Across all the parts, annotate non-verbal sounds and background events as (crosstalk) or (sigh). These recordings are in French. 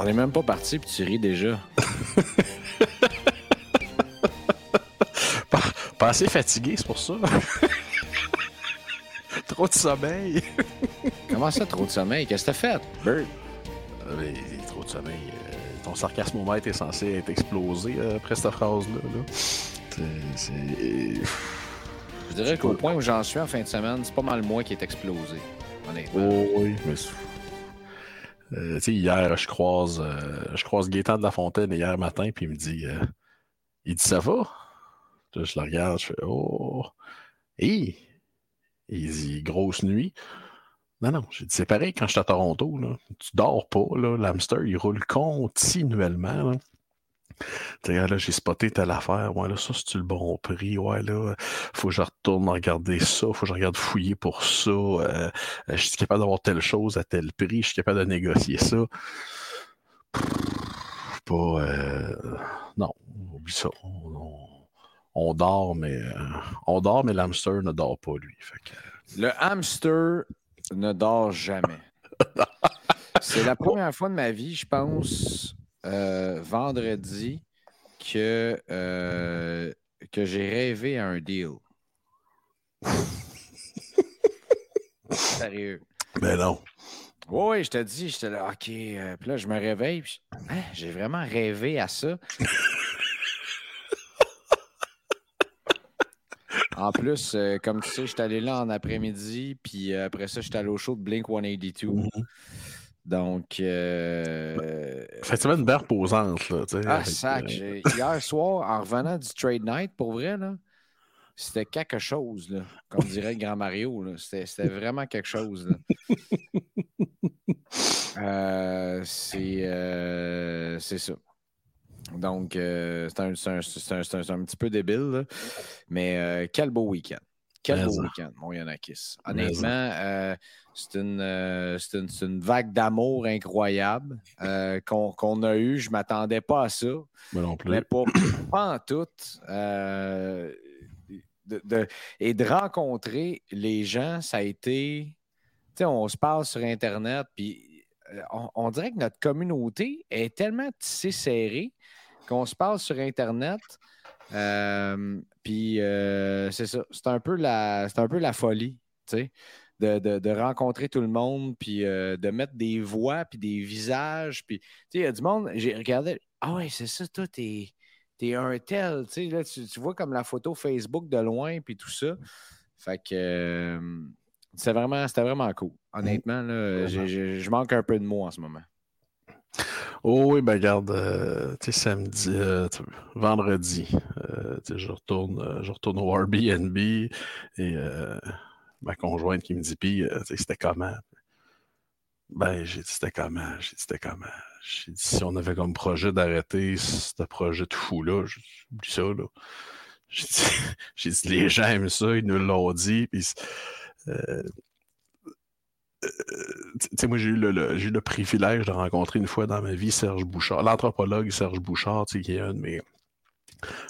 On n'est même pas parti, puis tu ris déjà. Pas, pas assez fatigué, c'est pour ça. Trop de sommeil. Comment ça, trop de sommeil? Qu'est-ce que t'as fait, Bird? Euh, trop de sommeil. euh, ton sarcasmomètre est censé être explosé euh, après cette phrase-là. là. C'est. Je dirais qu'au point où j'en suis en fin de semaine, c'est pas mal moi qui est explosé. Honnêtement. Oh, oui, mais. Euh, hier, je croise, euh, croise de la Fontaine hier matin, puis il me dit euh, Il dit ça va? Je le regarde, je fais Oh Hé Il dit Grosse nuit. Non, non, j'ai dit c'est pareil quand je suis à Toronto, là. Tu dors pas. L'hamster, il roule continuellement. Tu sais, là, j'ai spoté telle affaire. Ouais, là, ça, c'est-tu le bon prix? Ouais, là, faut que je retourne regarder ça. Faut que je regarde fouiller pour ça. Euh, je suis capable d'avoir telle chose à tel prix. Je suis capable de négocier ça. Pas. euh, non, oublie ça. On, dort, mais. euh, on dort, mais l'hamster ne dort pas, lui. Fait que, Le hamster ne dort jamais. (laughs) C'est la première fois de ma vie, je pense, euh, vendredi, que, euh, que j'ai rêvé à un deal. (laughs) Sérieux. ben non. Oui, oui, je te dis, j'étais là, OK. euh, puis là, je me réveille. puis je- Hein, j'ai vraiment rêvé à ça. (laughs) en plus, euh, comme tu sais, j'étais allé là en après-midi. Puis euh, après ça, j'étais allé au show de Blink 182. Mhm. Donc. euh, Effectivement, une belle reposante, là. ah, avec, sac. euh, Hier soir, en revenant du trade night, pour vrai, là, c'était quelque chose, là. Comme dirait le grand Mario. C'était vraiment quelque chose. (laughs) Euh, c'est euh, c'est ça. Donc, euh, c'est un, c'est un- c'est un- c'est un- c'est un petit peu débile, là. mais euh, quel beau week-end. Quel Mais beau week-end, mon Yanakis. Mais Honnêtement, euh, c'est une, euh, une, une vague d'amour incroyable euh, qu'on a eue. Je ne m'attendais pas à ça. moi non plus. Mais pas, (coughs) pas en tout. de- de- et de rencontrer les gens, ça a été. Tu sais, on se parle sur Internet, puis on, on dirait que notre communauté est tellement tissée serrée qu'on se parle sur Internet. Euh, puis euh, c'est ça. C'est un, peu la- c'est un peu la folie, tu sais. De, de- de rencontrer tout le monde, puis euh, de mettre des voix, puis des visages. Puis, tu sais, il y a du monde, j'ai regardé, ah ouais, c'est ça, toi, t'es t'es un tel, tu sais, là, tu, tu vois comme la photo Facebook de loin, puis tout ça. Fait que c'était vraiment, c'était vraiment cool. Honnêtement, là, je manque un peu de mots en ce moment. Oh oui, ben regarde, euh, tu sais, samedi, euh, vendredi, euh, je retourne, euh, je retourne au Airbnb et ma conjointe qui me dit, puis, c'était comment? Ben, j'ai dit, c'était comment? J'ai dit, c'était comment? J'ai dit, si on avait comme projet d'arrêter ce projet de fou-là, j'ai dit, oublie ça, là. J'ai dit, les gens aiment ça, ils nous l'ont dit, tu sais, moi, j'ai eu, le, eu le privilège de rencontrer une fois dans ma vie Serge Bouchard, l'anthropologue Serge Bouchard, tu sais, qui est un de mes,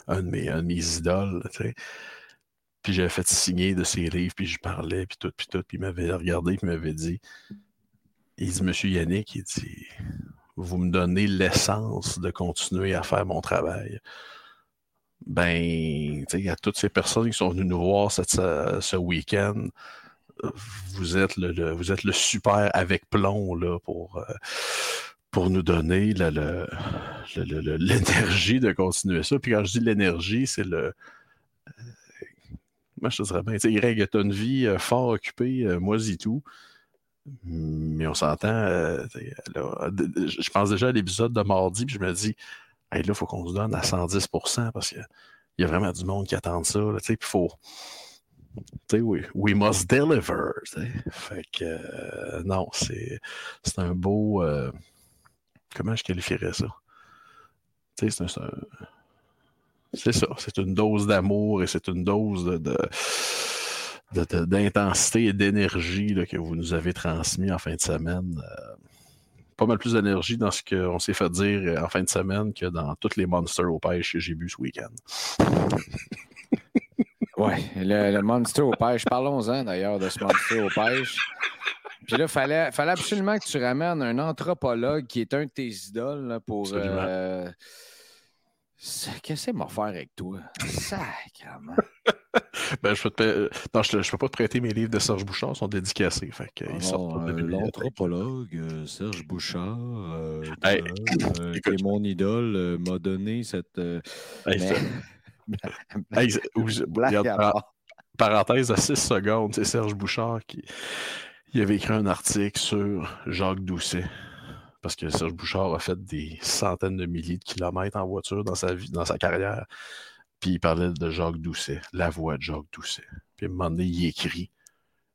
un de mes, idoles, tu sais. Puis j'avais fait signer de ses livres, puis je parlais, puis tout, puis tout, puis il m'avait regardé, puis il m'avait dit, il dit, Monsieur Yannick, il dit, vous me donnez l'essence de continuer à faire mon travail. Ben, il y a toutes ces personnes qui sont venues nous voir ce, week-end. Vous êtes le, super avec plomb là, pour, euh, pour nous donner l'énergie de continuer ça. Puis quand je dis l'énergie, c'est le. Euh, moi, je te dirais bien, Greg, tu as une vie euh, fort occupée, moi et tout. Mais on s'entend. je pense déjà à l'épisode de mardi, puis je me dis, là, il faut qu'on se donne à 110% parce qu'il y a vraiment du monde qui attend ça. il faut. Oui, we must deliver. Fait que euh, non, c'est un beau. Euh, comment je qualifierais ça? C'est C'est ça. C'est une dose d'amour et c'est une dose de d'intensité et d'énergie que vous nous avez transmis en fin de semaine. Euh, pas mal plus d'énergie dans ce qu'on s'est fait dire en fin de semaine que dans toutes les monsters au pêche que j'ai bu ce week-end. Oui, le, monster au pêche. Parlons-en d'ailleurs de ce monster au pêche. Puis là, il fallait, fallait absolument que tu ramènes un anthropologue qui est un de tes idoles pour. Euh, qu'est-ce que m'a faire avec toi? Sacrement. (laughs) ben, je peux, te... non, je, je, peux pas te prêter mes livres de Serge Bouchard, ils sont dédicacés. Fait que, ils sortent euh, L'anthropologue euh, Serge Bouchard, euh, (coughs) qui est mon idole, m'a donné cette. Parenthèse à 6 secondes, c'est Serge Bouchard qui il avait écrit un article sur Jacques Doucet parce que Serge Bouchard a fait des centaines de milliers de kilomètres en voiture dans sa vie, dans sa carrière. Puis il parlait de Jacques Doucet, la voix de Jacques Doucet. Puis à un moment donné, il écrit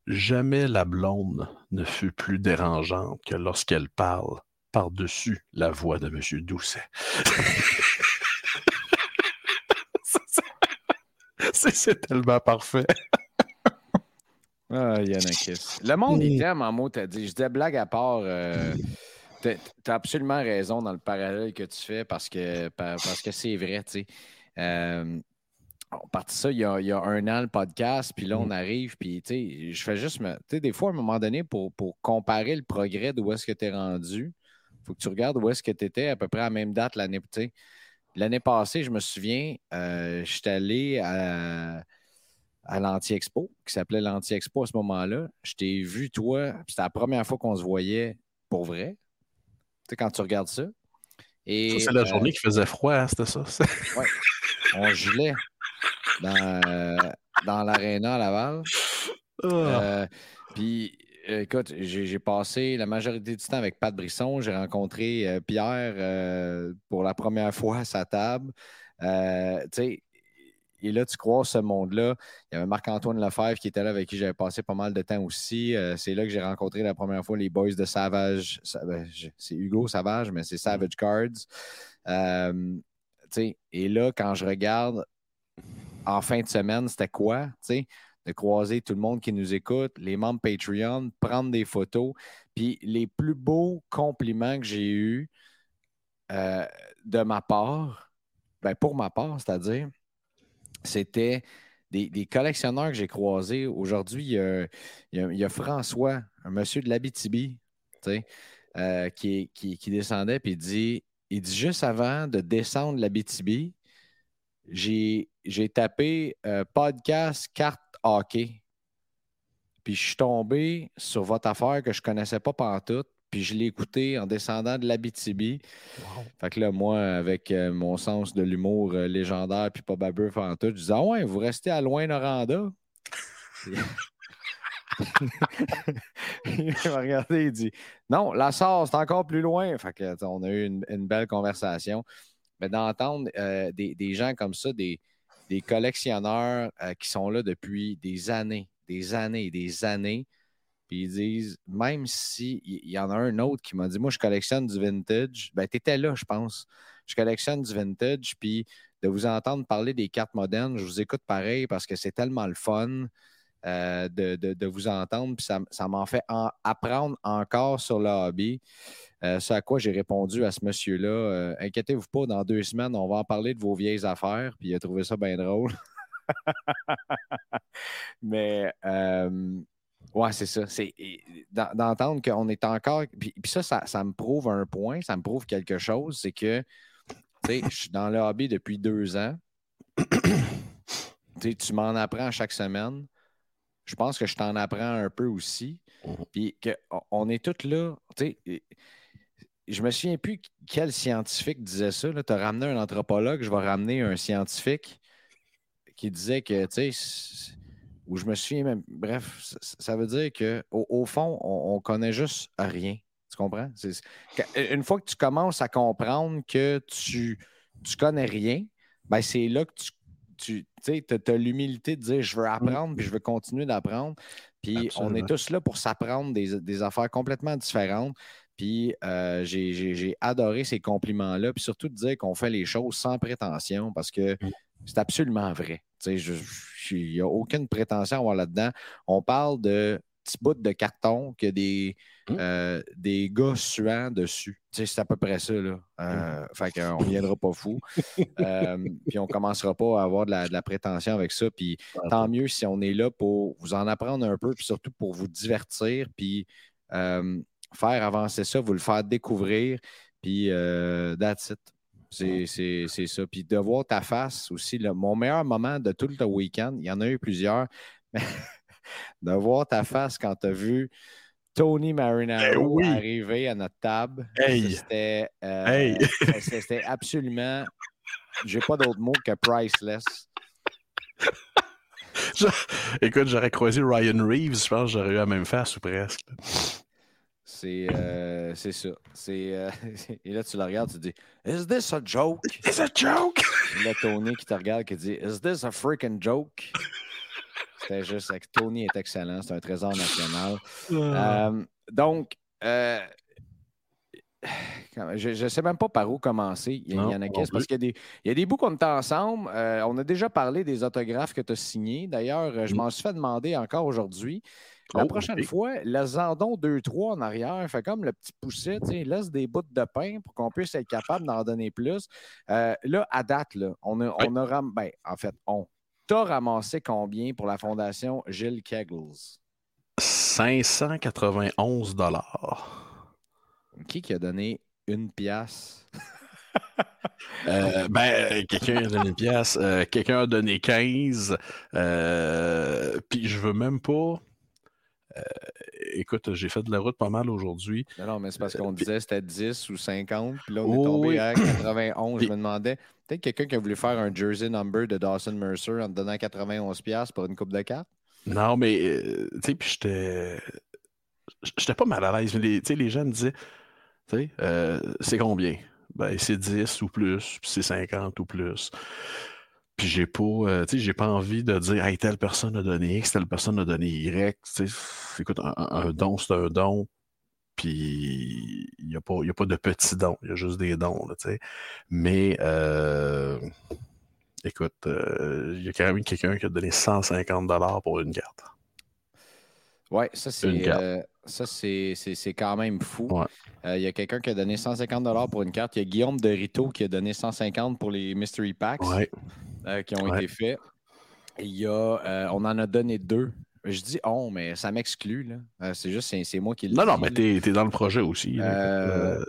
Jamais la blonde ne fut plus dérangeante que lorsqu'elle parle par-dessus la voix de M. Doucet. (laughs) C'est tellement parfait. (laughs) ah, Yannakis. Le monde, il t'aime en mots, t'as dit. Je dis blague à part. Euh, tu as absolument raison dans le parallèle que tu fais parce que parce que c'est vrai, tu sais. Euh, on partit ça il y, a, un an le podcast, puis là on mm. arrive, puis tu sais, je fais juste. Tu sais, des fois, à un moment donné, pour, pour comparer le progrès d'où est-ce que tu es rendu, il faut que tu regardes où est-ce que tu étais à peu près à la même date l'année. L'année passée, je me souviens, euh, je suis allé à, à l'Anti-Expo, qui s'appelait l'Anti-Expo à ce moment-là. Je t'ai vu, toi, c'était la première fois qu'on se voyait pour vrai quand tu regardes ça. c'est la journée euh, qui faisait froid, hein, c'était ça. (laughs) oui, on gelait dans, euh, dans l'aréna à Laval. Euh, puis, écoute, j'ai passé la majorité du temps avec Pat Brisson. J'ai rencontré Pierre pour la première fois à sa table. sais, et là, tu crois ce monde-là. Il y avait Marc-Antoine Lefebvre qui était là avec qui j'avais passé pas mal de temps aussi. Euh, c'est là que j'ai rencontré la première fois les boys de Savage. Ben, c'est Hugo Savage, mais c'est Savage Cards. Euh, et là, quand je regarde en fin de semaine, c'était quoi? De croiser tout le monde qui nous écoute, les membres Patreon, prendre des photos. Puis les plus beaux compliments que j'ai eus euh, de ma part, ben pour ma part, c'est-à-dire, c'était des, collectionneurs que j'ai croisés. Aujourd'hui, il, y a François, un monsieur de l'Abitibi, euh, qui, qui, descendait, puis il dit, il dit juste avant de descendre l'Abitibi, j'ai tapé euh, podcast carte hockey. Puis je suis tombé sur votre affaire que je ne connaissais pas tout. Puis je l'ai écouté en descendant de l'Abitibi. Fait que là, moi, avec euh, mon sens de l'humour euh, légendaire, puis pas babeuf en tout, je disais Ah ouais, vous restez à loin Noranda. (laughs) il m'a regardé, il dit Non, la sauce, c'est encore plus loin. Fait que, on a eu une, belle conversation. Mais d'entendre euh, des, gens comme ça, des, des collectionneurs qui sont là depuis des années, des années des années, ils disent, même si il y, en a un autre qui m'a dit, moi, je collectionne du vintage. Ben, tu étais là, je pense. Je collectionne du vintage, puis de vous entendre parler des cartes modernes, je vous écoute pareil parce que c'est tellement le fun euh, de, vous entendre, puis ça, m'en fait apprendre encore sur le hobby. Euh, ce à quoi j'ai répondu à ce monsieur-là, euh, inquiétez-vous pas, dans deux semaines, on va en parler de vos vieilles affaires, puis il a trouvé ça bien drôle. (laughs) Mais Ouais, c'est ça. C'est d'entendre qu'on est encore. Puis, ça, ça, me prouve un point, ça me prouve quelque chose, c'est que tu sais, je suis dans le hobby depuis deux ans. tu m'en apprends chaque semaine. Je pense que je t'en apprends un peu aussi. Mhm. Puis qu'on est tous là. Tu sais, je me souviens plus quel scientifique disait ça. Tu as ramené un anthropologue, je vais ramener un scientifique qui disait que, tu sais, où je me souviens même. Bref, ça, veut dire qu'au au fond, on, connaît juste rien. Tu comprends? une fois que tu commences à comprendre que tu, tu connais rien, ben c'est là que tu, tu as, l'humilité de dire je veux apprendre puis je veux continuer d'apprendre. Puis on est tous là pour s'apprendre des, affaires complètement différentes. Puis euh, j'ai adoré ces compliments-là. Puis surtout de dire qu'on fait les choses sans prétention parce que mm. c'est absolument vrai. Il n'y a aucune prétention à avoir là-dedans. On parle de petits bouts de carton que des, mmh. euh, des gars suants dessus. c'est à peu près ça. Là. Euh, mmh. Fait qu'on ne viendra pas fou. (laughs) Euh, puis on ne commencera pas à avoir de la, prétention avec ça. Puis tant mieux si on est là pour vous en apprendre un peu, puis surtout pour vous divertir, puis faire avancer ça, vous le faire découvrir. Puis that's it. C'est ça. Puis de voir ta face aussi. mon meilleur moment de tout le week-end, il y en a eu plusieurs, mais (laughs) de voir ta face quand tu as vu Tony Marinaro ben arriver à notre table. C'était euh, (laughs) C'était absolument. J'ai pas d'autre mot que priceless. (laughs) Écoute, j'aurais croisé Ryan Reeves, je pense que j'aurais eu la même face ou presque. Euh, c'est ça. C'est, euh, (laughs) et là, tu le regardes, tu dis Is this a joke? Is a joke? Et là, Tony qui te regarde, qui dit Is this a freaking joke? C'était juste que Tony est excellent, c'est un trésor national. Ah. Euh, donc, (sighs) je ne sais même pas par où commencer. Il y, en a qui, parce qu'il y, y, a des bouts qu'on est ensemble. on a déjà parlé des autographes que tu as signés. D'ailleurs, je mm. m'en suis fait demander encore aujourd'hui. La oh, prochaine fois, laisse-en donc deux, trois en arrière. Fait comme le petit pousset, laisse des bouts de pain pour qu'on puisse être capable d'en donner plus. Euh, là, à date, là, on a, on a ben, en fait, on t'a ramassé combien pour la fondation Gilles Kegels? 591 dollars. Qui qui a donné une pièce? (laughs) Euh, ben, quelqu'un a donné une pièce, euh, quelqu'un a donné 15, puis je veux même pas. Euh, écoute, j'ai fait de la route pas mal aujourd'hui. Non, mais c'est parce qu'on disait c'était 10 ou 50, puis là, on est tombé à (clears throat) 91. Je me demandais, peut-être quelqu'un qui a voulu faire un jersey number de Dawson Mercer en te donnant 91$ pour une coupe de cartes? Non, mais, euh, tu sais, puis j'étais. J'étais pas mal à l'aise. Sais, les gens me disaient, tu sais, euh, c'est combien? Ben, c'est 10 ou plus, puis c'est 50 ou plus. J'ai pas, euh, j'ai pas envie de dire hey, telle personne a donné X, telle personne a donné Y. Écoute, un, don, c'est un don. Puis il n'y a, pas, a pas de petits dons, il y a juste des dons. Là, Mais euh, écoute, euh, il y a quand même quelqu'un qui a donné 150 pour une carte. Oui, ça c'est ça c'est quand même fou. Il y a quelqu'un qui a donné 150 pour une carte. Il y a Guillaume de Rito qui a donné 150 pour les Mystery Packs. Ouais. Euh, qui ont été faits. Il y a, euh, on en a donné deux. Je dis on, mais ça m'exclut. Euh, c'est juste, c'est moi qui le Non, non, mais tu es, dans le projet aussi.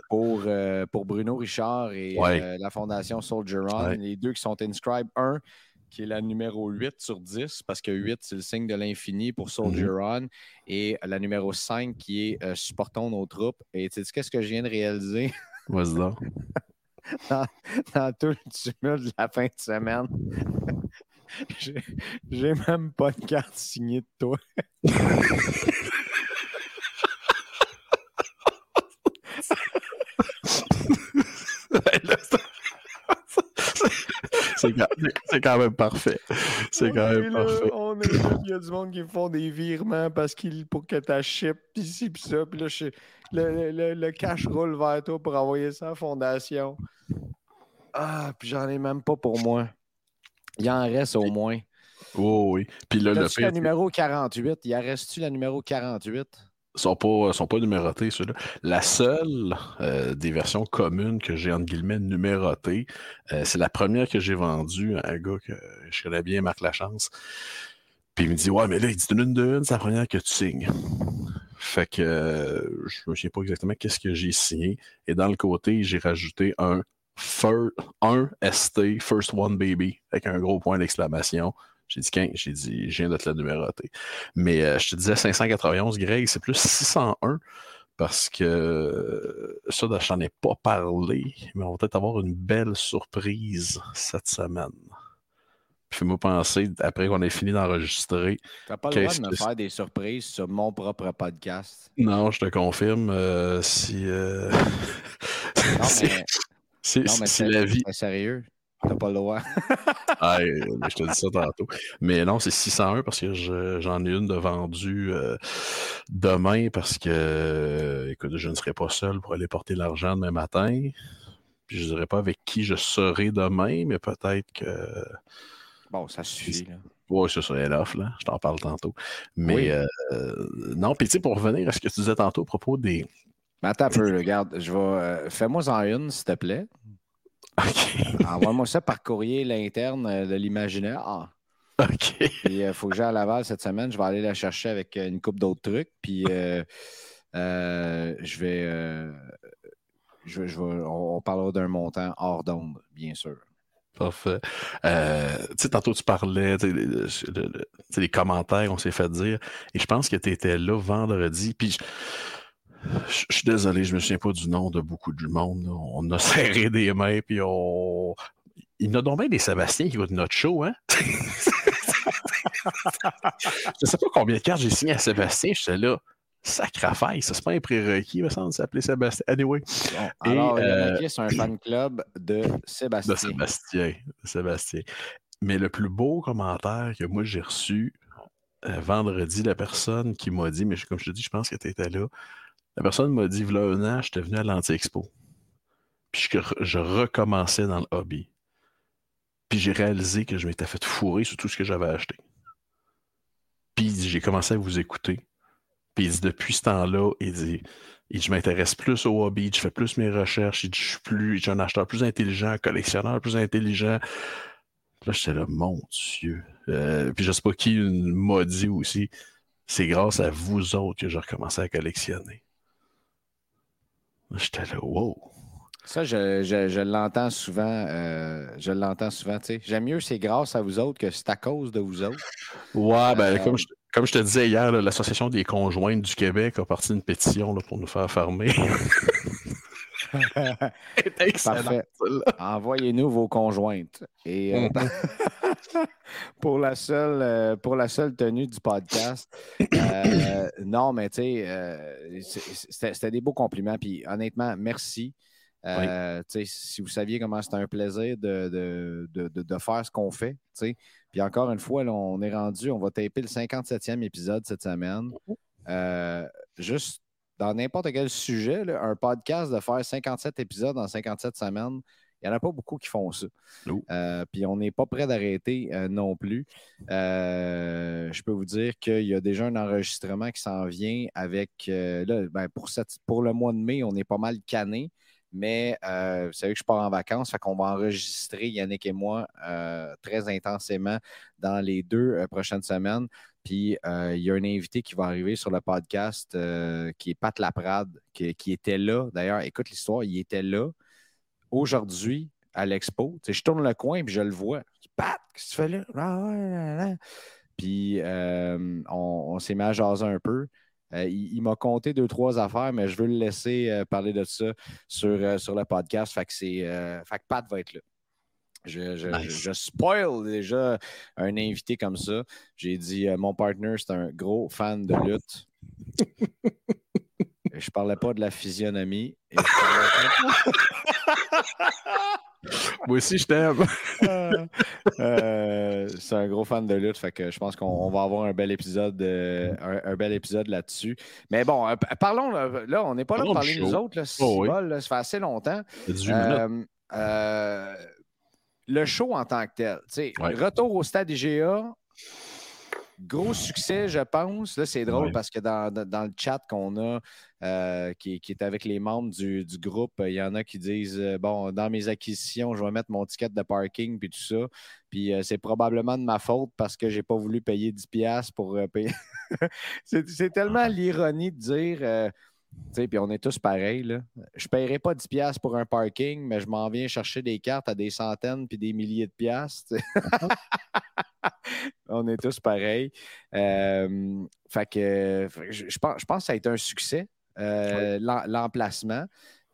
pour, pour Bruno Richard et la Fondation Soldier On, les deux qui sont inscribed. Un, qui est la numéro 8 sur 10, parce que 8, c'est le signe de l'infini pour Soldier mm-hmm. On. Et la numéro 5, qui est Supportons nos troupes. Et tu sais, qu'est-ce que je viens de réaliser? (laughs) Vas-y dans, tout le tumulte de la fin de semaine. (laughs) J'ai même pas de carte signée de toi. (laughs) C'est quand même parfait. C'est quand même parfait. On est là, il y a du monde qui font des virements parce qu'il pour que tu chip, pis ci, pis ça. Puis là, le, le, le, cash roule vers toi pour envoyer ça à la fondation. Ah, puis j'en ai même pas pour moi. Il en reste au moins. Oh oui. Puis là, le la numéro 48. Il en reste-tu la numéro 48? Sont pas, sont pas numérotés, ceux-là. La seule euh, des versions communes que j'ai, entre guillemets, numérotées, euh, c'est la première que j'ai vendue à un gars que je connais bien, Marc Lachance. Puis il me dit Ouais, mais là, il dit une de une, c'est la première que tu signes. Fait que euh, je me souviens pas exactement qu'est-ce que j'ai signé. Et dans le côté, j'ai rajouté un, un ST, First One Baby, avec un gros point d'exclamation. J'ai dit 15, j'ai dit, je viens de te la numéroter. Mais euh, je te disais 591, Greg, c'est plus 601 parce que ça, je n'en ai pas parlé, mais on va peut-être avoir une belle surprise cette semaine. Fais-moi penser, après qu'on ait fini d'enregistrer. Tu n'as pas le droit de me faire des surprises sur mon propre podcast. Non, je te confirme. Euh, si. Euh... non, (laughs) mais, c'est la vie. sérieux. T'as pas le droit. (laughs) ah, je te dis ça tantôt. Mais non, c'est 601 parce que j'en ai une de vendue euh, demain parce que, écoute, je ne serai pas seul pour aller porter l'argent demain matin. Puis je ne dirais pas avec qui je serai demain, mais peut-être que. Bon, ça suffit. Là. Oui, c'est ça, elle offre, là. Je t'en parle tantôt. Mais euh, non, puis tu sais, pour revenir à ce que tu disais tantôt à propos des. Mais attends un peu, regarde, je vais. Euh, fais-moi en une, s'il te plaît. Envoie-moi ça par courrier l'interne euh, de l'imaginaire. Ah. OK. Puis il faut que j'aille à Laval cette semaine. Je vais aller la chercher avec une coupe d'autres trucs. Puis je vais. Je, vais on, on parlera d'un montant hors d'onde, bien sûr. Parfait. Euh, tu tantôt tu parlais, les commentaires, on s'est fait dire, et je pense que tu étais là vendredi, puis je, suis désolé, je me souviens pas du nom de beaucoup de monde. On a (laughs) serré des mains, puis on... Il y en a donc bien des Sébastien qui de notre show, hein? (laughs) je sais pas combien de cartes j'ai signé à Sébastien, j'étais là. Sacrafaille, ça, c'est pas un prérequis, me semble, s'appeler Sébastien. Anyway. alors, euh, c'est un fan (clears throat) club de Sébastien. De Sébastien. Sébastien. Mais le plus beau commentaire que moi j'ai reçu euh, vendredi, la personne qui m'a dit, mais comme je te dis, je pense que tu étais là. La personne m'a dit, voilà un an, j'étais venu à l'Anti-Expo. Puis je, recommençais dans le hobby. Puis j'ai réalisé que je m'étais fait fourrer sur tout ce que j'avais acheté. Puis j'ai commencé à vous écouter. Puis depuis ce temps-là, il dit, je m'intéresse plus au hobby, je fais plus mes recherches, je suis plus, je un acheteur plus intelligent, un collectionneur plus intelligent. Là, j'étais là, mon Dieu. Euh, puis je sais pas qui m'a dit aussi, c'est grâce à vous autres que j'ai recommencé à collectionner. J'étais là, wow. Ça, je, l'entends souvent. Euh, je l'entends souvent. J'aime mieux c'est grâce à vous autres que c'est à cause de vous autres. Ouais, ben, euh, comme je, comme je te disais hier, l'Association des conjointes du Québec a parti d'une pétition pour nous faire fermer. (laughs) Parfait. Envoyez-nous vos conjointes. Et euh, mm. (laughs) pour, la seule, euh, pour la seule tenue du podcast, euh, non, mais tu sais, c'était des beaux compliments. Puis honnêtement, merci. Si vous saviez comment c'était un plaisir de, de, faire ce qu'on fait, puis encore une fois, on est rendu, on va taper le 57e épisode cette semaine. Euh, juste dans n'importe quel sujet, un podcast de faire 57 épisodes en 57 semaines, il n'y en a pas beaucoup qui font ça. Euh, puis on n'est pas prêt d'arrêter euh, non plus. je peux vous dire qu'il y a déjà un enregistrement qui s'en vient avec. là, ben, pour, pour le mois de mai, on est pas mal canné. Mais euh, vous savez que je pars en vacances, fait qu'on va enregistrer, Yannick et moi, euh, très intensément dans les deux euh, prochaines semaines. Puis il y a un invité qui va arriver sur le podcast qui est Pat Laprade, qui, était là. D'ailleurs, écoute l'histoire, il était là aujourd'hui à l'expo. je tourne le coin et je le vois. Pat, qu'est-ce que tu fais là? Ah, puis on, s'est mis à jaser un peu. Euh, il, m'a compté deux, trois affaires, mais je veux le laisser euh, parler de ça sur, euh, sur le podcast. Fait que, fait que Pat va être là. Je, je, spoil déjà un invité comme ça. J'ai dit mon partner, c'est un gros fan de lutte. (laughs) je parlais pas de la physionomie. (laughs) (laughs) Moi aussi, je t'aime. (laughs) Euh, c'est un gros fan de lutte, fait que je pense qu'on va avoir un bel épisode, euh, un, bel épisode là-dessus. Mais bon, euh, parlons là, on n'est pas là pour parler de nous autres. Oh, ça fait assez longtemps. le show en tant que tel. Retour au stade IGA, gros succès, je pense. Là, c'est drôle parce que dans, le chat qu'on a, euh, qui, est avec les membres du, groupe, il y en a qui disent euh, Bon, dans mes acquisitions, je vais mettre mon ticket de parking puis tout ça. Puis euh, c'est probablement de ma faute parce que je n'ai pas voulu payer 10$ pour payer. (laughs) c'est tellement l'ironie de dire. puis on est tous pareils. Là. Je ne paierai pas 10$ pour un parking, mais je m'en viens chercher des cartes à des centaines puis des milliers de piastres. (laughs) on est tous pareils. Fait que, je, pense, je pense que ça a été un succès, euh, l'emplacement.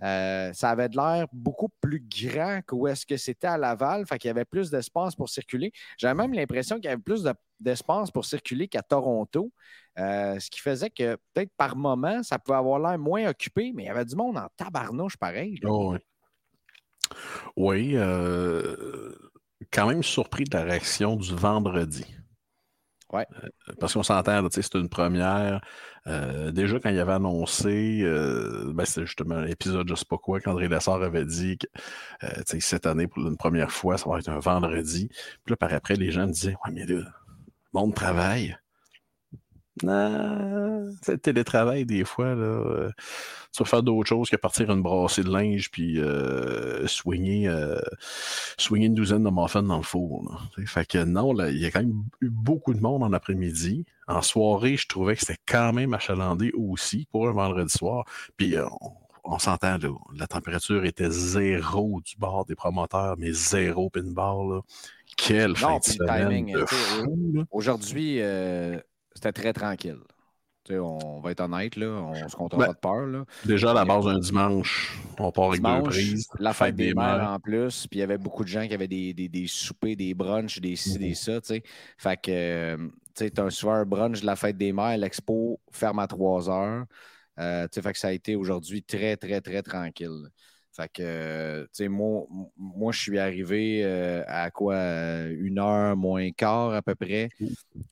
Euh, ça avait l'air beaucoup plus grand que où est-ce que c'était à Laval, fait qu'il y avait plus d'espace pour circuler. J'avais même l'impression qu'il y avait plus d'espace pour circuler qu'à Toronto, ce qui faisait que peut-être par moment, ça pouvait avoir l'air moins occupé, mais il y avait du monde en tabarnouche pareil. Oh, oui, oui quand même surpris de la réaction du vendredi. Ouais. Euh, parce qu'on s'entend, c'est une première. Euh, déjà, quand il avait annoncé, euh, ben, c'était justement l'épisode, je sais pas quoi, qu'André Lessard avait dit que cette année, pour une première fois, ça va être un vendredi. Puis là, par après, les gens disaient Ouais, mais là, le monde travaille. Non, c'est le télétravail, des fois, là, euh, tu vas faire d'autres choses que partir une brassée de linge puis euh, soigner, euh, une douzaine de muffins dans le four. Fait que non, il y a quand même eu beaucoup de monde en après-midi. En soirée, je trouvais que c'était quand même achalandé aussi pour un vendredi soir. Puis on, s'entend, la température était zéro du bord des promoteurs, mais zéro pinball. Là. Quel fin de semaine Aujourd'hui, c'était très tranquille. on va être honnête, là, on se compte pas de peur. Déjà, à la base d'un dimanche, on part avec deux prises. La fête des, mères en plus, puis il y avait beaucoup de gens qui avaient des, des, des soupers, des brunchs, des ci, des ça. T'sais. Fait que, euh, tu sais, as un brunch de la fête des mères, l'expo ferme à 3 heures. Euh, fait que ça a été aujourd'hui très, très, très tranquille. Fait que, tu sais, moi, moi, je suis arrivé euh, à quoi? Une heure moins quart à peu près.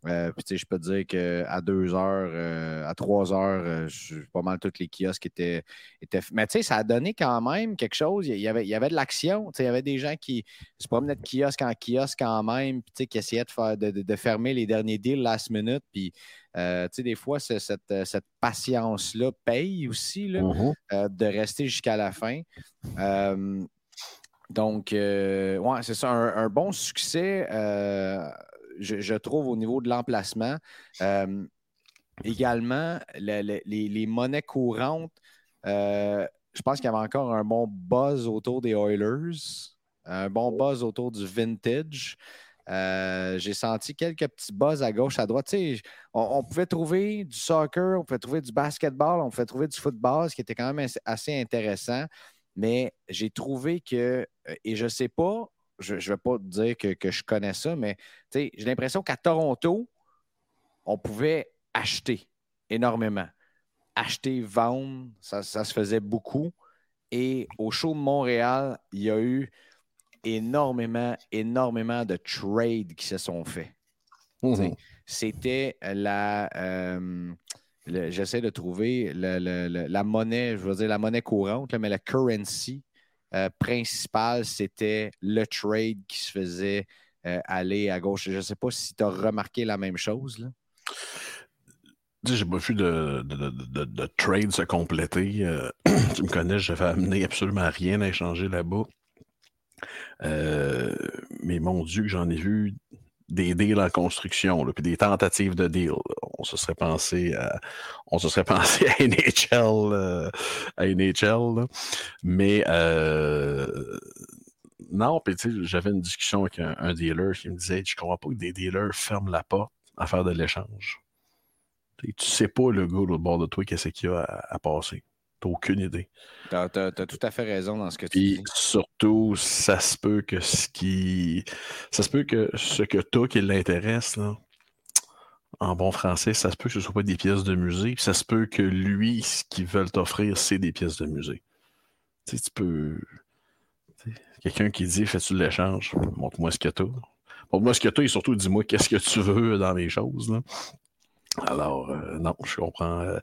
Euh, puis, tu sais, je peux te dire qu'à deux heures, euh, à trois heures, pas mal tous les kiosques étaient. étaient... Mais, tu sais, ça a donné quand même quelque chose. Il y avait, il y avait de l'action. Tu sais, il y avait des gens qui se promenaient de kiosque en kiosque quand même, puis, tu sais, qui essayaient de, faire, de, de, fermer les derniers deals last minute. Puis, euh, tu sais, des fois, cette, euh, cette patience-là paye aussi là, mm-hmm. euh, de rester jusqu'à la fin. donc, ouais, c'est ça, un, bon succès, je, trouve, au niveau de l'emplacement. également, les, monnaies courantes, je pense qu'il y avait encore un bon buzz autour des Oilers, un bon buzz autour du vintage. Euh, j'ai senti quelques petits buzz à gauche, à droite. On, pouvait trouver du soccer, on pouvait trouver du basketball, on pouvait trouver du football, ce qui était quand même assez intéressant. Mais j'ai trouvé que, euh, et je ne sais pas, je ne vais pas dire que, je connais ça, mais j'ai l'impression qu'à Toronto, on pouvait acheter énormément. Acheter, vendre, ça, ça se faisait beaucoup. Et au show de Montréal, il y a eu énormément, énormément de trades qui se sont faits. Mhm. C'était la. Euh, j'essaie de trouver la monnaie, je veux dire la monnaie courante, mais la currency euh, principale, c'était le trade qui se faisait euh, aller à gauche. Je ne sais pas si tu as remarqué la même chose. Là. J'ai pas vu de, de, trade se compléter. (clears throat) tu me connais, je n'avais amené absolument rien à échanger là-bas. Euh, mais mon Dieu, j'en ai vu des deals en construction, puis des tentatives de deals. On se serait pensé à, on se serait (laughs) pensé à NHL, euh, à NHL mais euh, non, puis j'avais une discussion avec un, dealer qui me disait, je comprends pas que des dealers ferment la porte à faire de l'échange. Tu sais pas le gars au bord de toi qu'est-ce qu'il y a à passer. T'as aucune idée. Tu as, tout à fait raison dans ce que tu dis. surtout, ça se peut que ce qui. Ça se peut que ce que toi qui l'intéresse, en bon français, ça se peut que ce ne soit pas des pièces de musée. ça se peut que lui, ce qu'il veut t'offrir, c'est des pièces de musée. Tu sais, tu peux. Quelqu'un qui dit Fais-tu de l'échange? Montre-moi ce que tu as. Montre-moi ce que tu as et surtout dis-moi qu'est-ce que tu veux dans les choses. Là. Alors, euh, non, je comprends. Euh.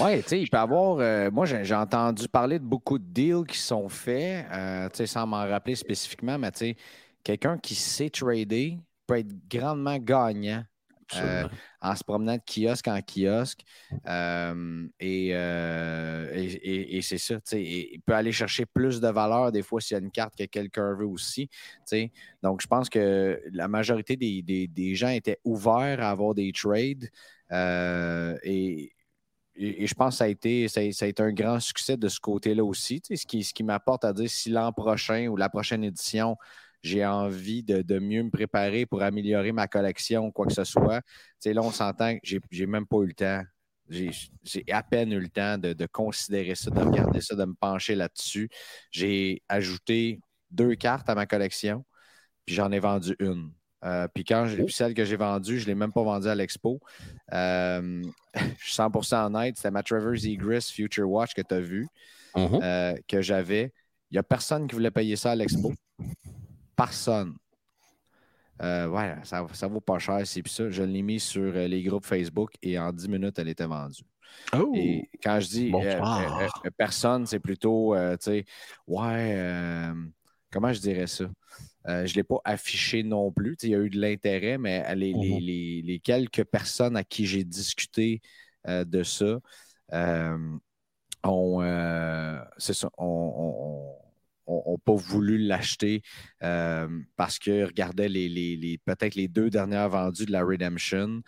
Oui, tu sais, il peut y avoir. Euh, moi, j'ai entendu parler de beaucoup de deals qui sont faits, tu sais, sans m'en rappeler spécifiquement, mais tu sais, quelqu'un qui sait trader peut être grandement gagnant en se promenant de kiosque en kiosque. et, et, c'est ça. Il peut aller chercher plus de valeur des fois s'il y a une carte que quelqu'un veut aussi. Donc, je pense que la majorité des, des, gens étaient ouverts à avoir des trades. Et et, je pense que ça a, été, ça, été un grand succès de ce côté-là aussi. ce qui, ce qui m'apporte à dire si l'an prochain ou la prochaine édition, j'ai envie de, mieux me préparer pour améliorer ma collection quoi que ce soit. là, on s'entend que j'ai même pas eu le temps. J'ai à peine eu le temps de, considérer ça, de regarder ça, de me pencher là-dessus. J'ai ajouté deux cartes à ma collection, puis j'en ai vendu une. Euh, puis quand j'ai, celle que j'ai vendue, je ne l'ai même pas vendue à l'expo. Euh, (laughs) je suis 100% honnête, c'était ma Travers Egris Future Watch que tu as vu, mm-hmm. euh, que j'avais. Il n'y a personne qui voulait payer ça à l'expo. Personne. ouais, ça, ça vaut pas cher, c'est ça. Je l'ai mis sur les groupes Facebook et en 10 minutes, elle était vendue. Oh! Et quand je dis personne, c'est plutôt, tu sais, ouais, comment je dirais ça? Euh, je ne l'ai pas affiché non plus. Il y a eu de l'intérêt, mais euh, mhm. les, quelques personnes à qui j'ai discuté euh, de ça ont, pas voulu l'acheter parce qu'ils regardaient les, peut-être les deux dernières vendues de la Redemption,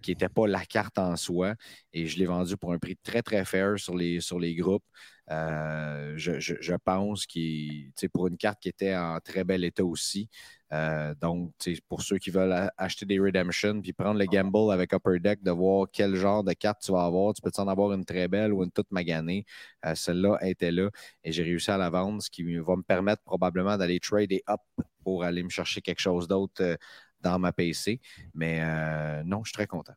qui n'étaient pas la carte en soi. Et je l'ai vendu pour un prix très, très fair sur les, sur les groupes. Euh, je, pense que pour une carte qui était en très bel état aussi. Euh, donc, pour ceux qui veulent acheter des Redemption puis prendre le gamble avec Upper Deck, de voir quel genre de carte tu vas avoir. Tu peux en avoir une très belle ou une toute maganée. Euh, celle-là était là et j'ai réussi à la vendre, ce qui va me permettre probablement d'aller trader up pour aller me chercher quelque chose d'autre dans ma PC. Mais non, je suis très content.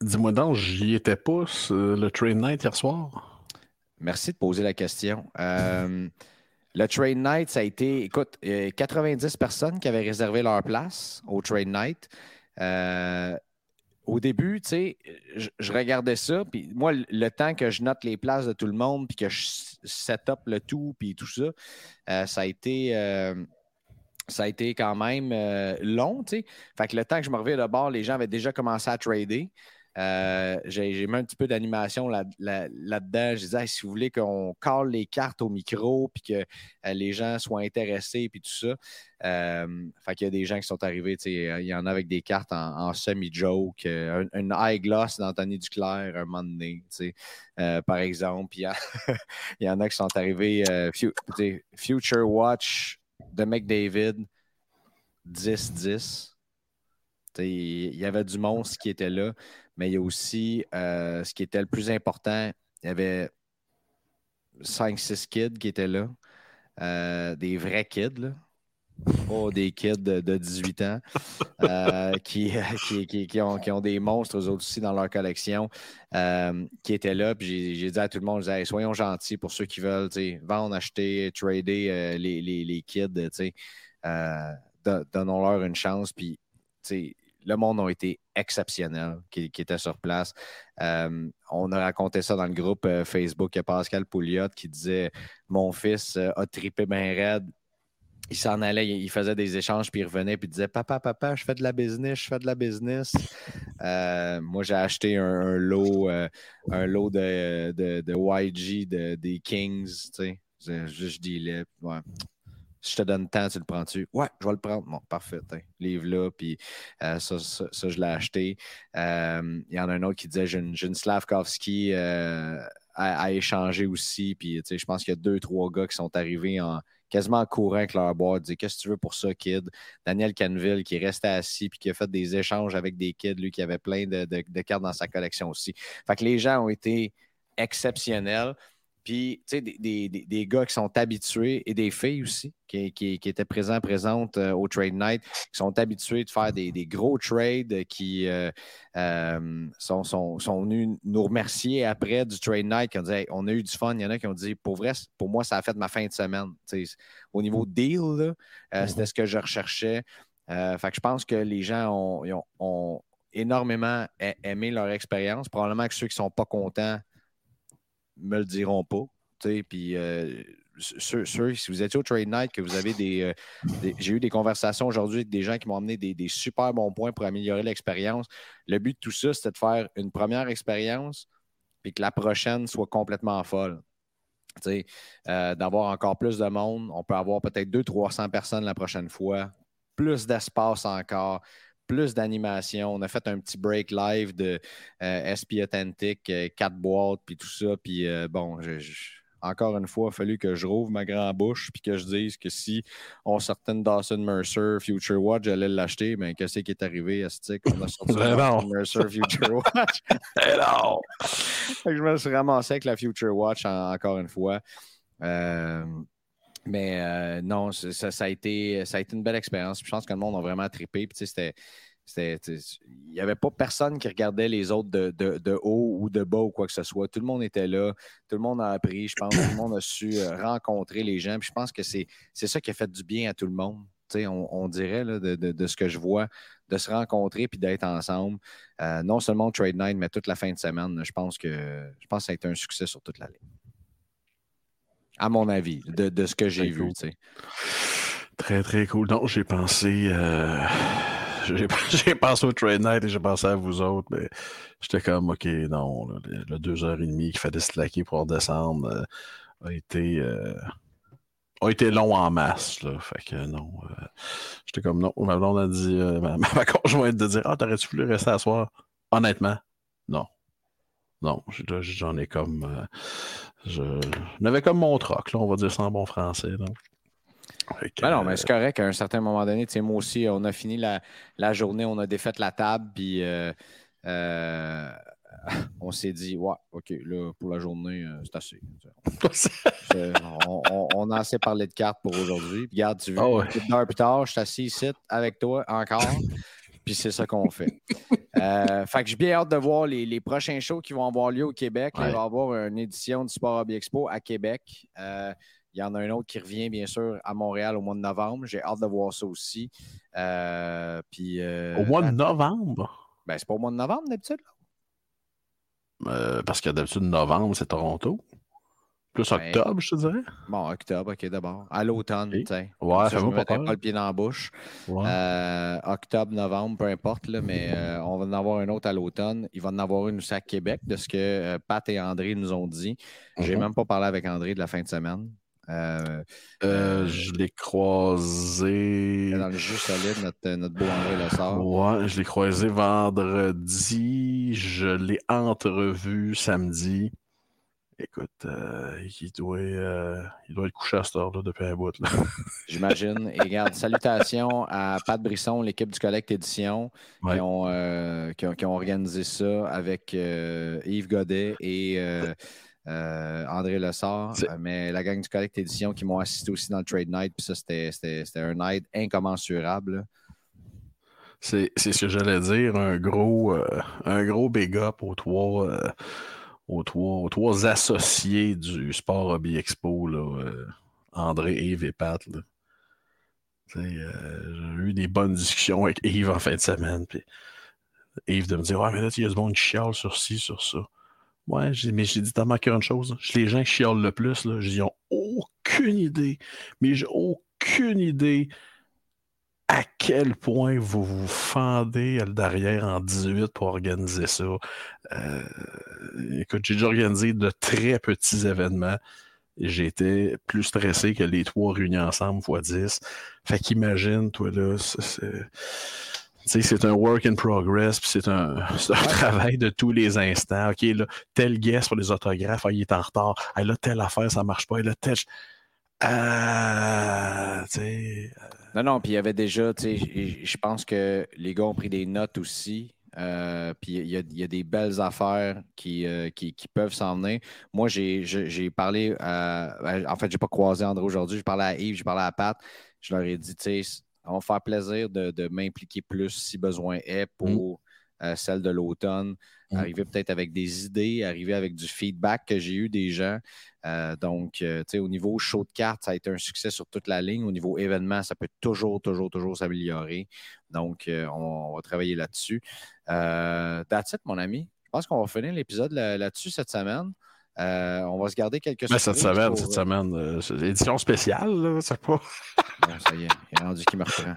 Dis-moi donc, j'y étais pas le Trade Night hier soir? Merci de poser la question. Euh, le Trade Night, ça a été, écoute, 90 personnes qui avaient réservé leur place au Trade Night. Euh, au début, tu sais, je, regardais ça, puis moi, le temps que je note les places de tout le monde, puis que je set up le tout, puis tout ça, euh, ça a été ça a été quand même long, tu sais. Fait que le temps que je me reviens de bord, les gens avaient déjà commencé à trader. Euh, j'ai mis un petit peu d'animation là-dedans. je disais, si vous voulez qu'on colle les cartes au micro, puis que euh, les gens soient intéressés, puis tout ça. Euh, fait qu'il y a des gens qui sont arrivés, il y en a avec des cartes en, semi-joke, une high gloss d'Anthony Duclair un moment par exemple. (laughs) Il y, en a qui sont arrivés, Future Watch de McDavid, 10-10. Il y avait du monstre qui était là mais il y a aussi euh, ce qui était le plus important. Il y avait 5-6 kids qui étaient là, euh, des vrais kids, là. pas des kids de, 18 ans, euh, (laughs) qui, qui, ont, des monstres eux aussi dans leur collection, qui étaient là. Puis j'ai dit à tout le monde, soyons gentils pour ceux qui veulent vendre, acheter, trader les, les, les, kids, donnons-leur une chance. Puis le monde a été exceptionnel qui, était sur place. Euh, on a raconté ça dans le groupe euh, Facebook. Il y a Pascal Pouliot qui disait Mon fils euh, a tripé bien raide. Il s'en allait, il faisait des échanges, puis il revenait, puis il disait Papa, papa, je fais de la business, je fais de la business. moi, j'ai acheté un, lot, un lot de, YG des Kings. Tu sais, je, je dis, je te donne temps, tu le prends-tu? Ouais, je vais le prendre. Bon, parfait. Hein. Livre-là, puis euh, ça, ça, je l'ai acheté. Euh, il y en a un autre qui disait j'ai une, Slavkovski euh, à, échanger aussi. Puis, je pense qu'il y a deux, trois gars qui sont arrivés en quasiment en courant avec leur boîte, dit Qu'est-ce que tu veux pour ça, kid? Daniel Canville qui est resté assis puis qui a fait des échanges avec des kids, lui qui avait plein de, de cartes dans sa collection aussi. Fait que les gens ont été exceptionnels. Puis, tu sais, des, gars qui sont habitués, et des filles aussi, qui, étaient présents, présentes euh, au Trade Night, qui sont habitués de faire des, gros trades, qui euh, euh, sont, sont, venus nous remercier après du Trade Night, qui ont dit on a eu du fun. Il y en a qui ont dit pour vrai, pour moi, ça a fait ma fin de semaine. au niveau deal, mm-hmm. c'était ce que je recherchais. fait que je pense que les gens ont, ont énormément aimé leur expérience. Probablement que ceux qui ne sont pas contents me le diront pas. Puis euh, si vous étiez au Trade Night, que vous avez des. J'ai eu des conversations aujourd'hui avec des gens qui m'ont amené des, des, super bons points pour améliorer l'expérience. Le but de tout ça, c'était de faire une première expérience, puis que la prochaine soit complètement folle. Euh, d'avoir encore plus de monde. On peut avoir peut-être 200-300 personnes la prochaine fois. Plus d'espace encore, plus d'animation. On a fait un petit break live de euh, SP Authentic, euh, quatre boîtes, puis tout ça. Puis bon, je encore une fois, il a fallu que je rouvre ma grande bouche puis que je dise que si on sortait une Dawson Mercer Future Watch, j'allais l'acheter. Mais qu'est-ce qui est arrivé à ce On a sorti (laughs) une Dawson Mercer Future (laughs) Watch. je me suis ramassé avec la Future Watch encore une fois. Mais euh, non, ça, a été, ça a été une belle expérience. Je pense que le monde a vraiment trippé. C'était il n'y avait pas personne qui regardait les autres de, haut ou de bas ou quoi que ce soit. Tout le monde était là. Tout le monde a appris. Je pense tout le monde a su euh, rencontrer les gens. Je pense que c'est ça qui a fait du bien à tout le monde. On, on, dirait de, ce que je vois, de se rencontrer puis d'être ensemble. Euh, non seulement Trade Night, mais toute la fin de semaine. Je pense que je pense ça a été un succès sur toute la ligne. À mon avis, de, ce que j'ai vu. Très, très cool. Donc, j'ai pensé. Euh, (laughs) j'ai pensé au trade night et j'ai pensé à vous autres, mais j'étais comme, OK, non, le, deux heures et demie qu'il fallait se laquer pour redescendre euh, a été. Euh, a été long en masse. Là. Fait que non. Euh, j'étais comme non. Ma blonde a dit, ma, (laughs) ma, conjointe de dire Ah, t'aurais-tu voulu rester à soir? Honnêtement, non. Non, j'en ai comme. je n'avais comme mon troc, là, on va dire en bon français. Donc. Ben non, mais c'est correct. À un certain moment donné, moi aussi, on a fini la, journée, on a défait la table, puis euh, euh, (laughs) on s'est dit, ouais, OK, là, pour la journée, euh, c'est assez. (laughs) on, a assez parlé de cartes pour aujourd'hui. Puis, regarde, tu veux, oh, une heure plus tard, je suis assis ici avec toi encore. Puis c'est ça qu'on fait. fait que j'ai bien hâte de voir les, prochains shows qui vont avoir lieu au Québec. Il va y avoir une édition du Sport Hobby Expo à Québec. Il y en a un autre qui revient, bien sûr, à Montréal au mois de novembre. J'ai hâte de voir ça aussi. Euh, puis, euh, au mois de novembre? Ben, c'est pas au mois de novembre d'habitude. Euh, parce que d'habitude, novembre, c'est Toronto. Plus octobre, je te dirais. Bon, octobre, ok, d'abord. À l'automne, tu sais. Ouais, ça va pas pas le pied dans la bouche. octobre, novembre, peu importe, là, mais on va en avoir un autre à l'automne. Il va en avoir une aussi à Québec, de ce que Pat et André nous ont dit. J'ai mhm. même pas parlé avec André de la fin de semaine. Euh, euh, euh, je l'ai croisé. Dans le jeu solide, notre, notre beau André Le sort. Ouais, je l'ai croisé vendredi. Je l'ai entrevu samedi. Écoute, il, doit, il doit être couché à cette heure-là depuis un bout. (laughs) J'imagine. Et regarde, salutations à Pat Brisson, l'équipe du Collect Édition, qui, ont, qui, ont, organisé ça avec Yves Godet et euh, André Lessard, euh, mais la gang du Collect Édition qui m'ont assisté aussi dans le Trade Night. Puis ça, c'était un aide incommensurable. C'est ce que j'allais dire. Un gros, euh, un gros big up aux trois, aux trois, associés du Sport Hobby Expo, André, Yves et Pat. J'ai eu des bonnes discussions avec Yves en fin de semaine. Puis Yves de me dire Ouais, mais là, il y a du monde qui chiale sur ci, sur ça. Ouais, mais j'ai dit, t'as manqué une chose. Les gens qui chialent le plus, là, ils n'ont aucune idée, mais j'ai aucune idée à quel point vous vous fendez derrière en 18 pour organiser ça. Euh, écoute, j'ai déjà organisé de très petits événements. J'ai été plus stressé que les trois réunis ensemble fois 10. Fait qu'imagine, toi là, c'est c'est un work in progress, puis c'est un, (laughs) travail de tous les instants. OK, là, tel guest pour les autographes, ah, il est en retard. Ah, là, telle affaire, ça marche pas. Et là, tel. Euh, euh, non, non, puis il y avait déjà, je pense que les gars ont pris des notes aussi. Euh, puis il y, a des belles affaires qui, qui, peuvent s'en venir. Moi, j'ai parlé, à, en fait, j'ai pas croisé André aujourd'hui, j'ai parlé à Yves, j'ai parlé à Pat. Je leur ai dit, tu sais, on va faire plaisir de, m'impliquer plus si besoin est pour mm. euh, celle de l'automne. Mm. Arriver peut-être avec des idées, arriver avec du feedback que j'ai eu des gens. Euh, donc, euh, tu sais, au niveau show de cartes, ça a été un succès sur toute la ligne. Au niveau événement, ça peut toujours, toujours, toujours s'améliorer. Donc, on, va travailler là-dessus. that's it, mon ami. Je pense qu'on va finir l'épisode là-dessus cette semaine. Euh, on va se garder quelques Mais cette semaine, pour- cette semaine, euh, c'est édition spéciale, là, c'est pas. Bon, ça y est, il est rendu qui me reprend.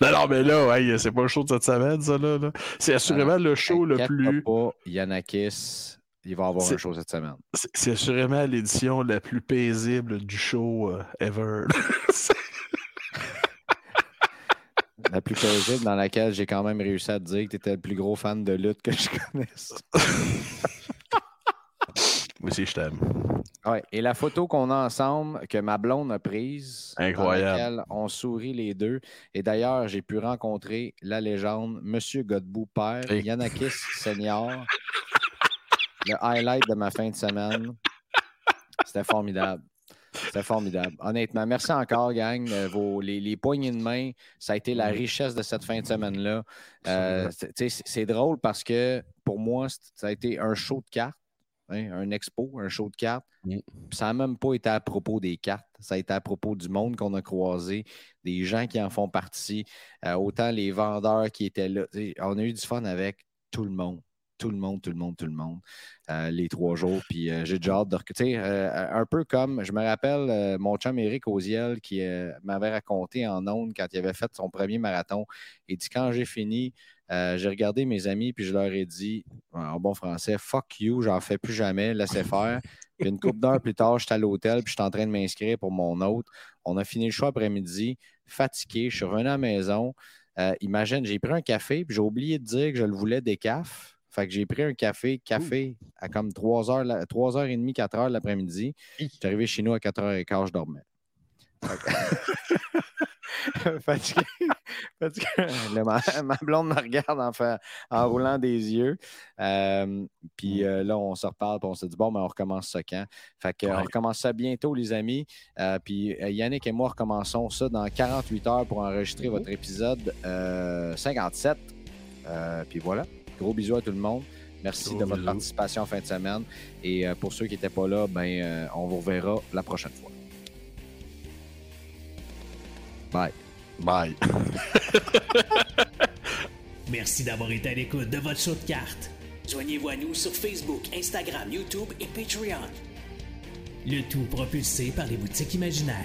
Non, non, mais là, hey, c'est pas le show de cette semaine, ça, là. là. C'est assurément le show le plus. pas, Yanakis, il va avoir un show cette semaine. C'est c'est assurément l'édition la plus paisible du show euh, ever. (laughs) La plus paisible dans laquelle j'ai quand même réussi à te dire que tu étais le plus gros fan de lutte que je connaisse. (laughs) Moi aussi, je t'aime. Ouais, et la photo qu'on a ensemble, que ma blonde a prise, Incroyable. dans laquelle on sourit les deux. Et d'ailleurs, j'ai pu rencontrer la légende, Monsieur Godbout père, Et- Yanakis (laughs) senior. Le highlight de ma fin de semaine. C'était formidable. C'était formidable. Honnêtement, merci encore, gang. Vos- les, les poignées de main, ça a été la richesse de cette fin de semaine-là. Euh, c'est- drôle parce que pour moi, ça a été un show de cartes, hein, un expo, un show de cartes. Mm. Ça n'a même pas été à propos des cartes. Ça a été à propos du monde qu'on a croisé, des gens qui en font partie, euh, autant les vendeurs qui étaient là. On a eu du fun avec tout le monde. Tout le monde, tout le monde, tout le monde, euh, les trois jours. Puis euh, j'ai déjà hâte de. rec- Tu sais, euh, un peu comme, je me rappelle, mon chum Eric Oziel qui m'avait raconté en ondes quand il avait fait son premier marathon. Il dit Quand j'ai fini, j'ai regardé mes amis, puis je leur ai dit, en bon français, fuck you, j'en fais plus jamais, laissez faire. Puis une couple d'heures plus tard, j'étais à l'hôtel, puis j'étais en train de m'inscrire pour mon autre. On a fini le choix après-midi, fatigué. Je suis revenu à la maison. Imagine, j'ai pris un café, puis j'ai oublié de dire que je le voulais des cafes. Fait que j'ai pris un café, café à comme 3h, 3h30, 4h l'après-midi. J'étais arrivé chez nous à 4h15, je dormais. Que- (laughs) Fatigué. (laughs) Ma, (laughs) ma blonde me regarde en, en roulant des yeux. Euh, puis euh, là, on se reparle, puis on se dit, bon, ben, on recommence ça quand? Fait que, on recommence ça bientôt, les amis. Euh, puis Yannick et moi recommençons ça dans 48 heures pour enregistrer votre épisode euh, 57. Euh, puis voilà. Gros bisous à tout le monde. Merci Gros de votre bisous. participation en fin de semaine. Et euh, pour ceux qui n'étaient pas là, ben, euh, on vous reverra la prochaine fois. Bye. Bye. (laughs) Merci d'avoir été à l'écoute de votre show de cartes. Joignez-vous à nous sur Facebook, Instagram, YouTube et Patreon. Le tout propulsé par les boutiques imaginaires.